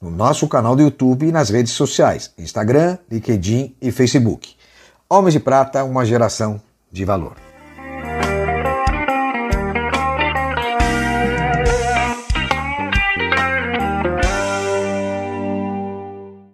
no nosso canal do YouTube e nas redes sociais, Instagram, LinkedIn e Facebook. Homens de Prata, uma geração de valor.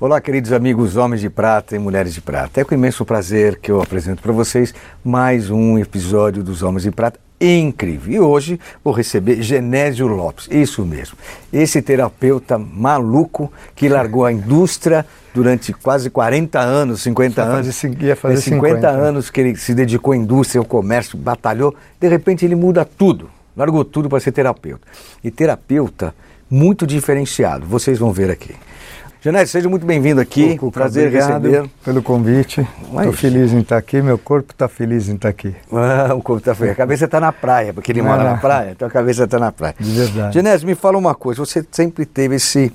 Olá, queridos amigos homens de prata e mulheres de prata. É com imenso prazer que eu apresento para vocês mais um episódio dos Homens de Prata incrível. E hoje vou receber Genésio Lopes, isso mesmo. Esse terapeuta maluco que largou a indústria durante quase 40 anos, 50 Ia anos. fazer, ia fazer 50, 50 anos que ele se dedicou à indústria, ao comércio, batalhou. De repente ele muda tudo, largou tudo para ser terapeuta. E terapeuta muito diferenciado, vocês vão ver aqui. Genésio, seja muito bem-vindo aqui. Cuca, Prazer obrigado receber. pelo convite. Estou feliz em estar aqui, meu corpo está feliz em estar aqui. Ah, o corpo tá feio. A cabeça está na praia, porque ele Não, mora na praia, então a cabeça está na praia. De verdade. Genésio, me fala uma coisa. Você sempre teve esse,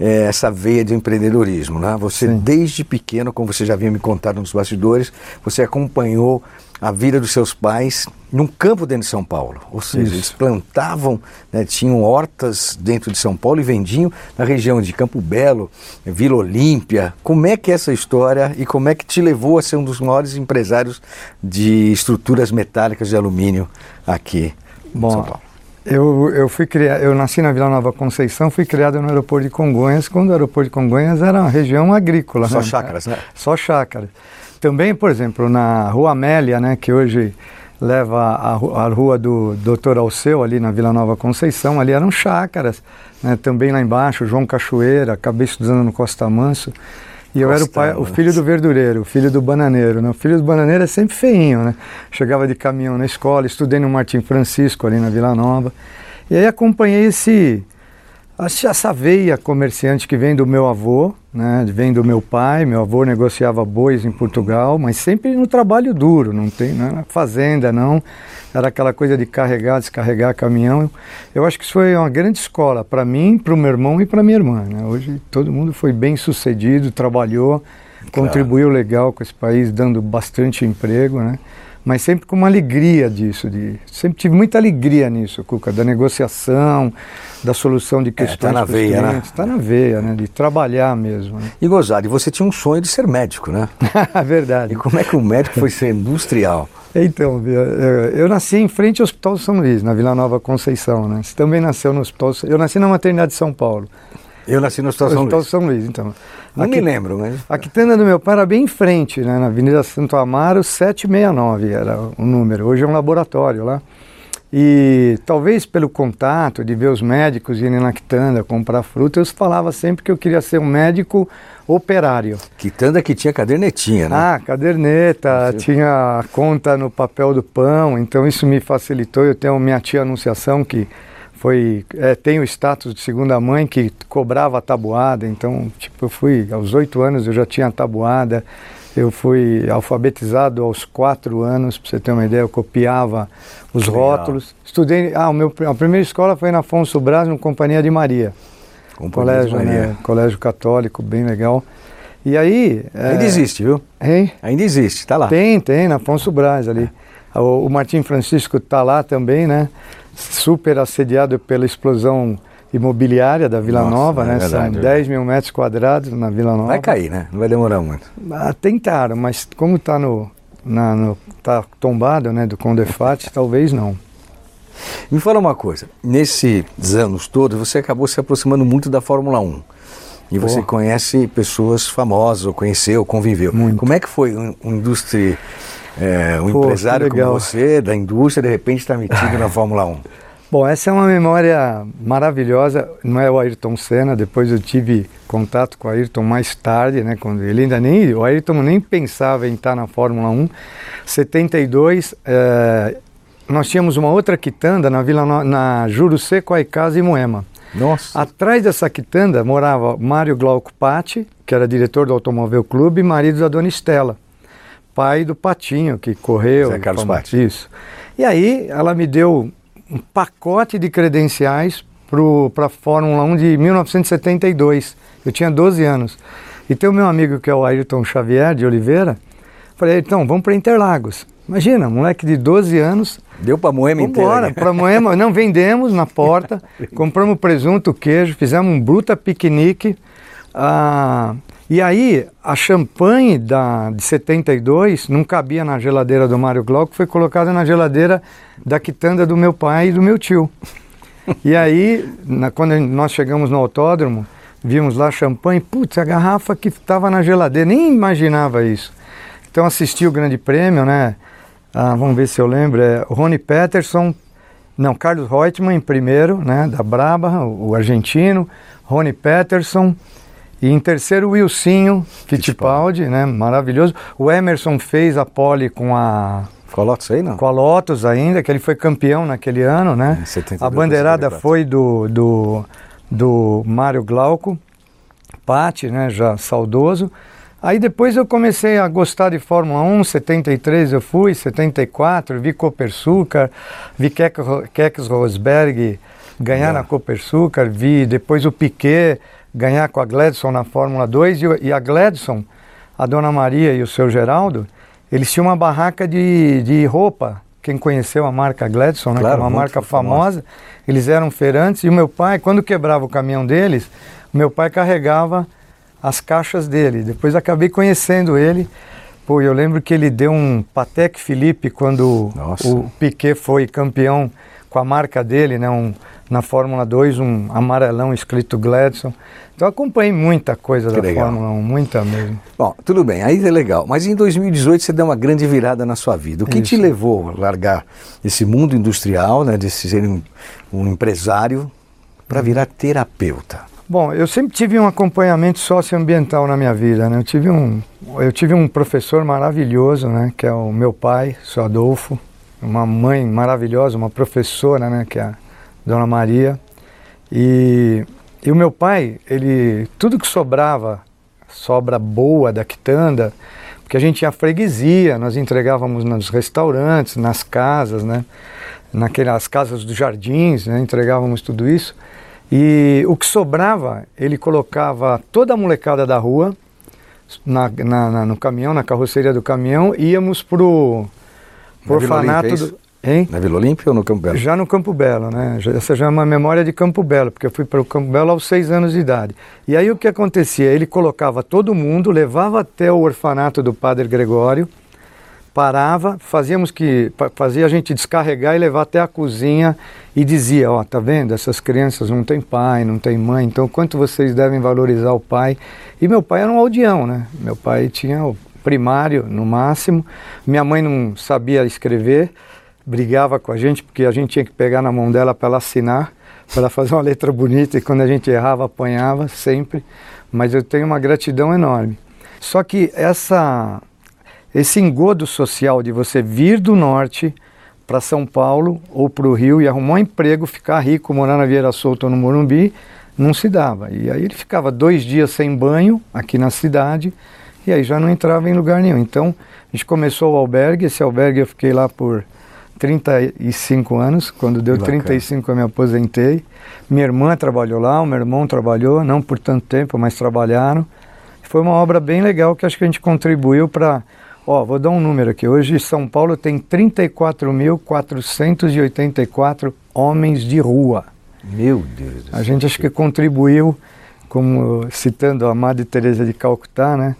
eh, essa veia de empreendedorismo, né? Você, Sim. desde pequeno, como você já havia me contado nos bastidores, você acompanhou a vida dos seus pais num campo dentro de São Paulo. Ou seja, Isso. eles plantavam, né, tinham hortas dentro de São Paulo e vendiam na região de Campo Belo, Vila Olímpia. Como é que é essa história e como é que te levou a ser um dos maiores empresários de estruturas metálicas de alumínio aqui em São Bom, Paulo? eu, eu fui criado, eu nasci na Vila Nova Conceição, fui criado no aeroporto de Congonhas, quando o aeroporto de Congonhas era uma região agrícola. Só né? chácaras, né? Só chácaras. Também, por exemplo, na Rua Amélia, né, que hoje leva a, a rua do Doutor Alceu, ali na Vila Nova Conceição, ali eram chácaras. né? Também lá embaixo, João Cachoeira, acabei estudando no Costa Manso. E eu era o, pai, o filho do verdureiro, o filho do bananeiro. Né? O filho do bananeiro é sempre feinho, né? Chegava de caminhão na escola, estudei no Martim Francisco, ali na Vila Nova. E aí acompanhei esse, essa essa veia comerciante que vem do meu avô, né, vem do meu pai. Meu avô negociava bois em Portugal, mas sempre no trabalho duro, não tem não era fazenda, não. Era aquela coisa de carregar, descarregar caminhão. Eu acho que isso foi uma grande escola para mim, para o meu irmão e para minha irmã. né. Hoje todo mundo foi bem sucedido, trabalhou, contribuiu legal com esse país, dando bastante emprego, né? Mas sempre com uma alegria disso, de, sempre tive muita alegria nisso, Cuca, da negociação, da solução de questões. tá na pros veia, né? clientes. Tá na veia, né? De trabalhar mesmo. Né? E gozado, e você tinha um sonho de ser médico, né? Verdade. E como é que o médico foi ser industrial? Então, eu nasci em frente ao Hospital São Luís, na Vila Nova Conceição, né? Você também nasceu no Hospital... Eu nasci na maternidade de São Paulo. Eu nasci no Hospital São Hospital Luís. São Luís, então. Não Aqui- me lembro, mas... A quitanda do meu pai era bem em frente, né, na Avenida Santo Amaro, 769 era o número. Hoje é um laboratório lá. E talvez pelo contato de ver os médicos irem na quitanda comprar fruta, eu falava sempre que eu queria ser um médico operário. Quitanda que tinha cadernetinha, né? Ah, caderneta, tinha a conta no papel do pão, então isso me facilitou. Eu tenho minha tia Anunciação que foi é, tem o status de segunda mãe que cobrava a tabuada, então tipo eu fui aos oito anos eu já tinha a tabuada. Eu fui alfabetizado aos quatro anos, para você ter uma ideia, eu copiava os legal. rótulos. Estudei, ah, o meu, a primeira escola foi na Afonso Braz, no Companhia de Maria. Companhia de colégio, Maria. né, colégio católico, bem legal. E aí... Ainda é, existe, viu? Hein? Ainda existe, tá lá. Tem, tem, na Afonso Braz ali. O, o Martim Francisco está lá também, né? Super assediado pela explosão imobiliária da Vila Nossa, Nova, é né? São é 10 mil metros quadrados na Vila Nova. Vai cair, né? Não vai demorar muito. Ah, tentaram, mas como está no, na- no, tá tombado, né? Do Condefat, talvez não. Me fala uma coisa. Nesses anos todos, você acabou se aproximando muito da Fórmula 1. E você conhece pessoas famosas, ou conheceu, conviveu. Muito. Como é que foi um, um indústria, é, um Pô, empresário como você, da indústria, de repente está metido na Fórmula 1? Bom, essa é uma memória maravilhosa. Não é o Ayrton Senna. Depois eu tive contato com o Ayrton mais tarde, né? Quando ele ainda nem, o Ayrton nem pensava em estar na Fórmula 1. 72, eh, nós tínhamos uma outra quitanda na Vila No- na Juro Seco, Aicasa e Moema. Nossa. Atrás dessa quitanda morava Mário Glauco Patti, que era diretor do Automóvel Clube, e marido da dona Estela, pai do Patinho, que correu. Zé Carlos Patti. Isso. E aí ela me deu um pacote de credenciais para a Fórmula 1 de 1972. Eu tinha 12 anos. E tem o meu amigo que é o Ayrton Xavier de Oliveira. Falei, então, vamos para Interlagos. Imagina, moleque de 12 anos, Deu pra Moema inteira. Vambora, né? para Moema, não vendemos na porta, compramos presunto, queijo, fizemos um bruta piquenique. ah, e aí, a champanhe da, de 72 não cabia na geladeira do Mário Glauco, foi colocada na geladeira da quitanda do meu pai e do meu tio. E aí, na- quando nós chegamos no autódromo, vimos lá champanhe, putz, a garrafa que estava na geladeira, nem imaginava isso. Então assisti o Grande Prêmio, né? Ah, vamos ver se eu lembro, é Rony Peterson, não, Carlos Reutemann em primeiro, né, da Brabham, o, o argentino, Rony Peterson, e em terceiro o Wilsinho Fittipaldi, né, maravilhoso. O Emerson fez a pole com a, Coloca isso aí, não? com a Lotus ainda, que ele foi campeão naquele ano, né? Em 72, a bandeirada 74. foi do, do, do Mário Glauco, Patti, né, já saudoso. Aí depois eu comecei a gostar de Fórmula 1, 73 eu fui, 74, vi Copersucar, vi Kex Rosberg ganhar na Copersucar, vi depois o Piquet ganhar com a Gladson na Fórmula 2 e, a Gladson, a Dona Maria e o seu Geraldo, eles tinham uma barraca de, de roupa. Quem conheceu a marca Gladson, né, Claro, que é uma marca famosa. famosa, eles eram feirantes e o meu pai, quando quebrava o caminhão deles, o meu pai carregava as caixas dele. Depois acabei conhecendo ele. Pô, eu lembro que ele deu um Patek Philippe quando Nossa. o Piquet foi campeão com a marca dele, né, um, na Fórmula 2, um amarelão escrito Gladson. Então acompanhei muita coisa Que da legal. Fórmula 1, muita mesmo. Bom, tudo bem, aí é legal. Mas em 2018 você deu uma grande virada na sua vida. O que te Isso. levou a largar esse mundo industrial, né, de ser um, um empresário, para virar terapeuta? Bom, eu sempre tive um acompanhamento socioambiental na minha vida, né? Eu tive um, eu tive um professor maravilhoso, né? Que é o meu pai, o seu Adolfo, uma mãe maravilhosa, uma professora, né? Que é a Dona Maria. E, e o meu pai, ele, tudo que sobrava, sobra boa da quitanda, porque a gente tinha freguesia, nós entregávamos nos restaurantes, nas casas, né? Naquelas casas dos jardins, né? Entregávamos tudo isso. E o que sobrava, ele colocava toda a molecada da rua na, na- na- no caminhão, na carroceria do caminhão, íamos pro, orfanato é do. Hein? Na Vila Olímpia ou no Campo Belo? Já no Campo Belo, né? Essa já é uma memória de Campo Belo, porque eu fui para o Campo Belo aos seis anos de idade. E aí o que acontecia? Ele colocava todo mundo, levava até o orfanato do Padre Gregório, parava, fazíamos que fazia a gente descarregar e levar até a cozinha e dizia, ó, tá vendo? Essas crianças não têm pai, não têm mãe, então quanto vocês devem valorizar o pai? E meu pai era um aldeão, né? Meu pai tinha o primário no máximo. Minha mãe não sabia escrever, brigava com a gente porque a gente tinha que pegar na mão dela para ela assinar, para ela fazer uma letra bonita e quando a gente errava apanhava sempre. Mas eu tenho uma gratidão enorme. Só que essa esse engodo social de você vir do norte para São Paulo ou para o Rio e arrumar um emprego, ficar rico, morar na Vieira Solta ou no Morumbi, não se dava. E aí ele ficava dois dias sem banho aqui na cidade e aí já não entrava em lugar nenhum. Então a gente começou o albergue, esse albergue eu fiquei lá por 35 anos, quando deu bacana. 35 eu me aposentei. Minha irmã trabalhou lá, o meu irmão trabalhou, não por tanto tempo, mas trabalharam. Foi uma obra bem legal que acho que a gente contribuiu para. Ó, vou dar um número aqui. Hoje São Paulo tem 34.484 homens de rua. Meu Deus do A gente acho que contribuiu, como citando a Madre Teresa de Calcutá, né?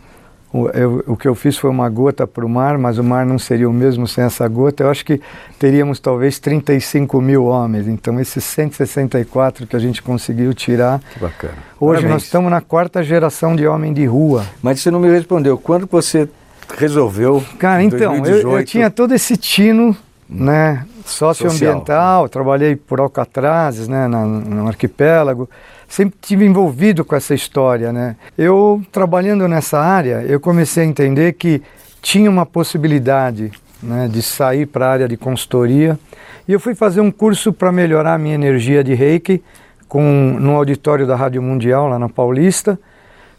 O, eu- o que eu fiz foi uma gota para o mar, mas o mar não seria o mesmo sem essa gota. Eu acho que teríamos talvez 35 mil homens. Então, esses 164 que a gente conseguiu tirar. Que bacana. Hoje Parabéns. nós estamos na quarta geração de homem de rua. Mas você não me respondeu. Quando você resolveu? Cara, então, eu, eu 2018? tinha todo esse tino, né, socioambiental, trabalhei por Alcatrazes, né, na- no arquipélago, sempre tive envolvido com essa história, né. Eu, trabalhando nessa área, eu comecei a entender que tinha uma possibilidade, né, de sair para a área de consultoria, e eu fui fazer um curso para melhorar a minha energia de reiki com, no auditório da Rádio Mundial, lá na Paulista,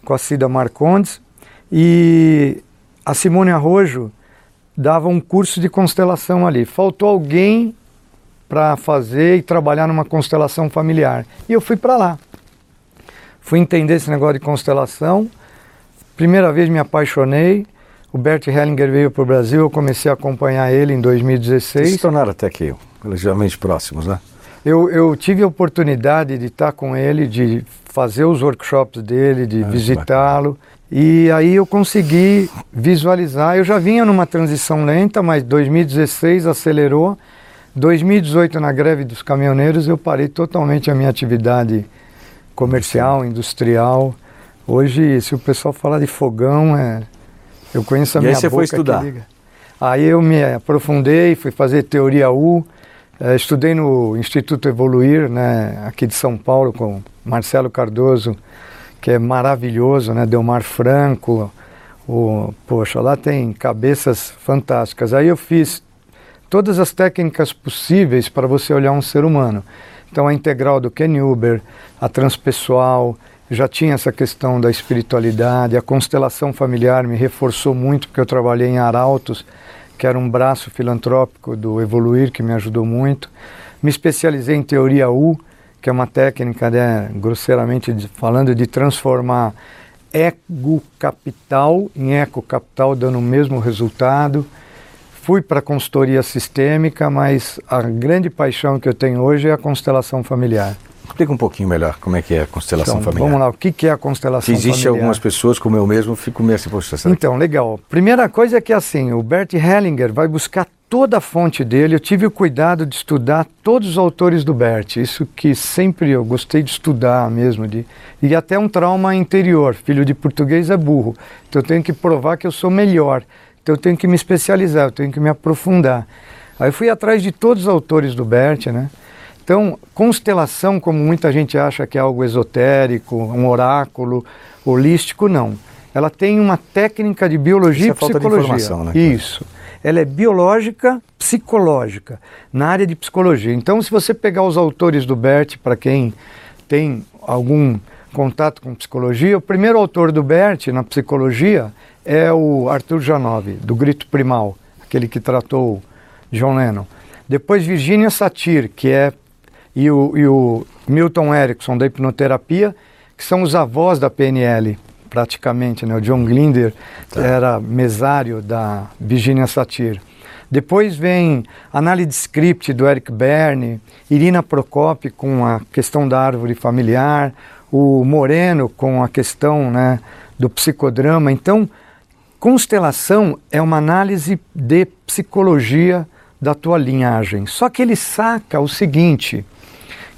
com a Cida Marcondes, e a Simone Arrojo dava um curso de constelação ali. Faltou alguém para fazer e trabalhar numa constelação familiar. E eu fui para lá. Fui entender esse negócio de constelação. Primeira vez me apaixonei. O Bert Hellinger veio para o Brasil, eu comecei a acompanhar ele em 2016. Vocês se tornaram até que relativamente próximos, né? Eu, eu tive a oportunidade de estar com ele, de fazer os workshops dele, de Ah, visitá-lo. E aí eu consegui visualizar. Eu já vinha numa transição lenta, mas 2016 acelerou. 2018, na greve dos caminhoneiros, eu parei totalmente a minha atividade comercial, industrial. Hoje, se o pessoal falar de fogão, é... eu conheço a E aí minha você boca foi que estudar? liga. Aí eu me aprofundei, fui fazer teoria U, eh, estudei no Instituto Evoluir, né, aqui de São Paulo, com Marcelo Cardoso, que é maravilhoso, né, Delmar Franco, o, poxa, lá tem cabeças fantásticas. Aí eu fiz todas as técnicas possíveis para você olhar um ser humano. Então a integral do Ken Huber, a transpessoal, já tinha essa questão da espiritualidade, a constelação familiar me reforçou muito porque eu trabalhei em Arautos, que era um braço filantrópico do Evoluir que me ajudou muito. Me especializei em teoria U, que é uma técnica, né, grosseiramente falando, de transformar ego capital em eco capital, dando o mesmo resultado. Fui para a consultoria sistêmica, mas a grande paixão que eu tenho hoje é a constelação familiar. Explica um pouquinho melhor como é que é a constelação Então, familiar. vamos lá, o que que é a constelação existe familiar? algumas pessoas, como eu mesmo, fico meio assim, poxa, Então, legal. Primeira coisa é que assim, o Bert Hellinger vai buscar toda a fonte dele. Eu tive o cuidado de estudar todos os autores do Bert. Isso que sempre eu gostei de estudar mesmo. De, e até um trauma interior. Filho de português é burro. Então eu tenho que provar que eu sou melhor. Então eu tenho que me especializar, eu tenho que me aprofundar. Aí eu fui atrás de todos os autores do Bert, né? Então, constelação, como muita gente acha que é algo esotérico, um oráculo, holístico, não. Ela tem uma técnica de biologia Isso é e falta de psicologia. informação, né? Isso. Ela é biológica, psicológica, na área de psicologia. Então, se você pegar os autores do Bert, para quem tem algum contato com psicologia, o primeiro autor do Bert na psicologia é o Arthur Janov, do Grito Primal, aquele que tratou John Lennon. Depois Virginia Satir, que é e o, e o Milton Erickson da hipnoterapia, que são os avós da PNL, praticamente. Né? O John Glinder era mesário da Virginia Satir. Depois vem análise de script do Eric Berne, Irina Prokop com a questão da árvore familiar, o Moreno com a questão né, do psicodrama. Então, constelação é uma análise de psicologia da tua linhagem. Só que ele saca o seguinte,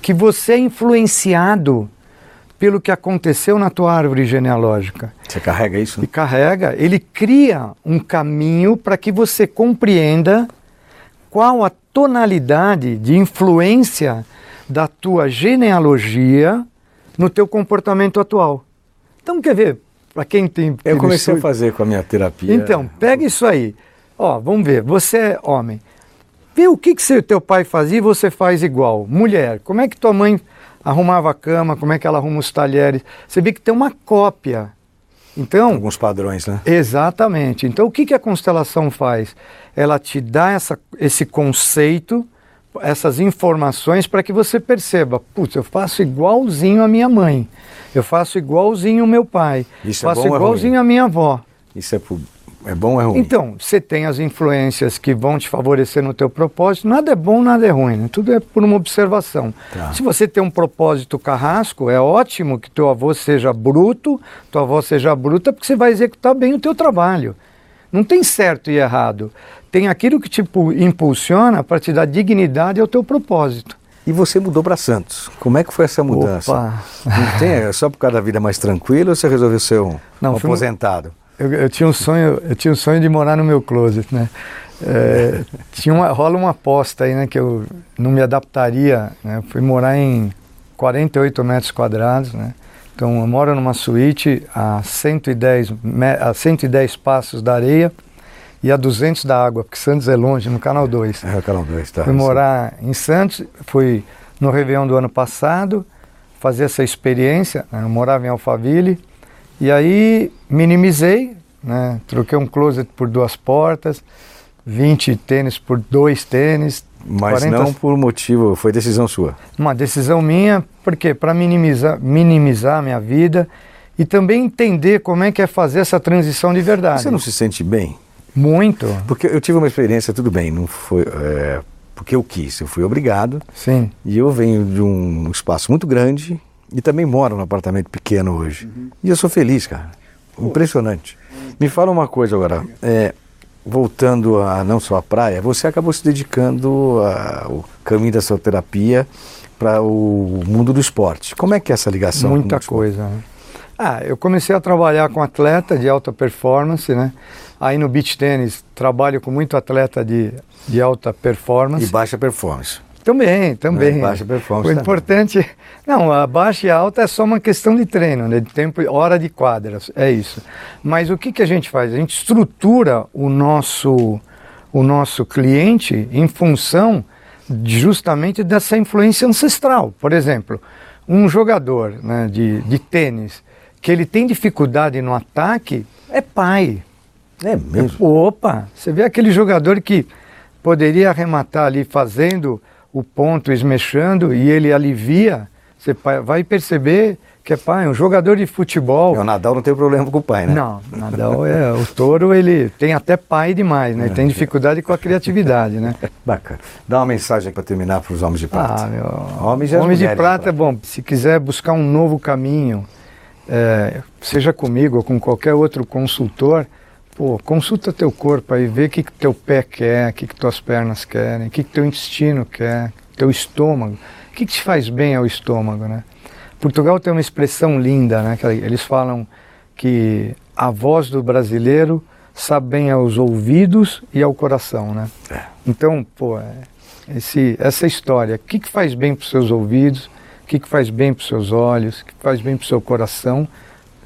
que você é influenciado pelo que aconteceu na tua árvore genealógica. Você carrega isso? E Né? carrega, ele cria um caminho para que você compreenda qual a tonalidade de influência da tua genealogia no teu comportamento atual. Então, quer ver, para quem tem... Eu comecei a fazer com a minha terapia. então, pega isso aí. Ó, vamos ver. Você é homem. Vê o que, que seu teu pai fazia e você faz igual. Mulher, como é que tua mãe arrumava a cama? Como é que ela arruma os talheres? Você vê que tem uma cópia. Então, Alguns padrões, né? Exatamente. Então, o que, que a constelação faz? Ela te dá essa, esse conceito, essas informações para que você perceba: putz, eu faço igualzinho a minha mãe, eu faço igualzinho o meu pai, Isso é faço é igualzinho a minha avó. Isso é, é bom ou é ruim? Então, você tem as influências que vão te favorecer no teu propósito. Nada é bom, nada é ruim. né? Tudo é por uma observação. Tá. Se você tem um propósito carrasco, é ótimo que teu avô seja bruto, tua avó seja bruta, porque você vai executar bem o teu trabalho. Não tem certo e errado. Tem aquilo que te pu- impulsiona para te dar dignidade ao teu propósito. E você mudou para Santos. Como é que foi essa mudança? Opa! Não tem, é só por causa da vida mais tranquila ou você resolveu ser um, Não, um aposentado? Eu, eu tinha um sonho, eu tinha um sonho de morar no meu closet, né? É, tinha uma, rola uma aposta aí, né? Que eu não me adaptaria, né? Fui morar em 48 metros quadrados, né? Então eu moro numa suíte a 110, me- a 110 passos da areia e a 200 da água, porque Santos é longe, no Canal 2. É, o canal 2, tá. Fui morar em Santos, fui no Réveillon do ano passado, fazer essa experiência. Né? Eu morava em Alphaville e aí minimizei, né? troquei um closet por duas portas, 20 tênis por dois tênis. Mas 40 não por motivo, foi decisão sua. Uma decisão minha, porque para minimizar, minimizar a minha vida e também entender como é que é fazer essa transição de verdade. Você não se sente bem? Muito, Porque eu tive uma experiência, tudo bem, não foi é, porque eu quis, eu fui obrigado. sim. E eu venho de um espaço muito grande e também moro num apartamento pequeno hoje. E eu sou feliz, cara. Impressionante. Me fala uma coisa agora. é, voltando a não só a praia, você acabou se dedicando ao caminho da sua terapia para o mundo do esporte. Como é que é essa ligação? Muita coisa. né? Ah, eu comecei a trabalhar com atleta de alta performance, né? Aí no beach tênis trabalho com muito atleta de, de alta performance. E baixa performance. Também, também. É, baixa performance O também. importante, não, a baixa e a alta é só uma questão de treino, né? De tempo, hora de quadras, é isso. Mas o que que a gente faz? A gente estrutura o nosso o nosso cliente em função justamente dessa influência ancestral. Por exemplo, um jogador né, de, de tênis que ele tem dificuldade no ataque é pai. É mesmo? Opa, você vê aquele jogador que poderia arrematar ali fazendo o ponto, esmechando, e ele alivia, você vai perceber que é pai, um jogador de futebol. É, O Nadal não tem problema com o pai, né? Não, Nadal é. O touro ele tem até pai demais, né? Ele tem dificuldade com a criatividade, né? Bacana. Dá uma mensagem para terminar para os homens de prata. Ah, meu. Homens Homem de mulheres prata, bom, se quiser buscar um novo caminho, é, seja comigo ou com qualquer outro consultor, pô, consulta teu corpo aí, vê o que, que teu pé quer, o que, que tuas pernas querem, o que, que teu intestino quer, teu estômago, o que, que te faz bem ao estômago, né? Portugal tem uma expressão linda, né? que eles falam que a voz do brasileiro sabe bem aos ouvidos e ao coração, né? É. Então, pô, é, esse, essa história, o que, que faz bem para os seus ouvidos, o que, que faz bem para os seus olhos, o que faz bem para o seu coração,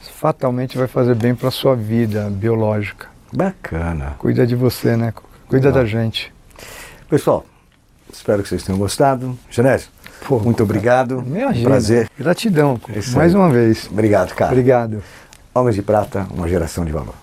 fatalmente vai fazer bem para a sua vida biológica. Bacana. Cuida de você, né? Cuida Legal. da gente. Pessoal, espero que vocês tenham gostado. Genésio, Pô, muito obrigado. Imagina. Prazer. Gratidão, mais uma vez. Obrigado, cara. Obrigado. Homens de Prata, uma geração de valor.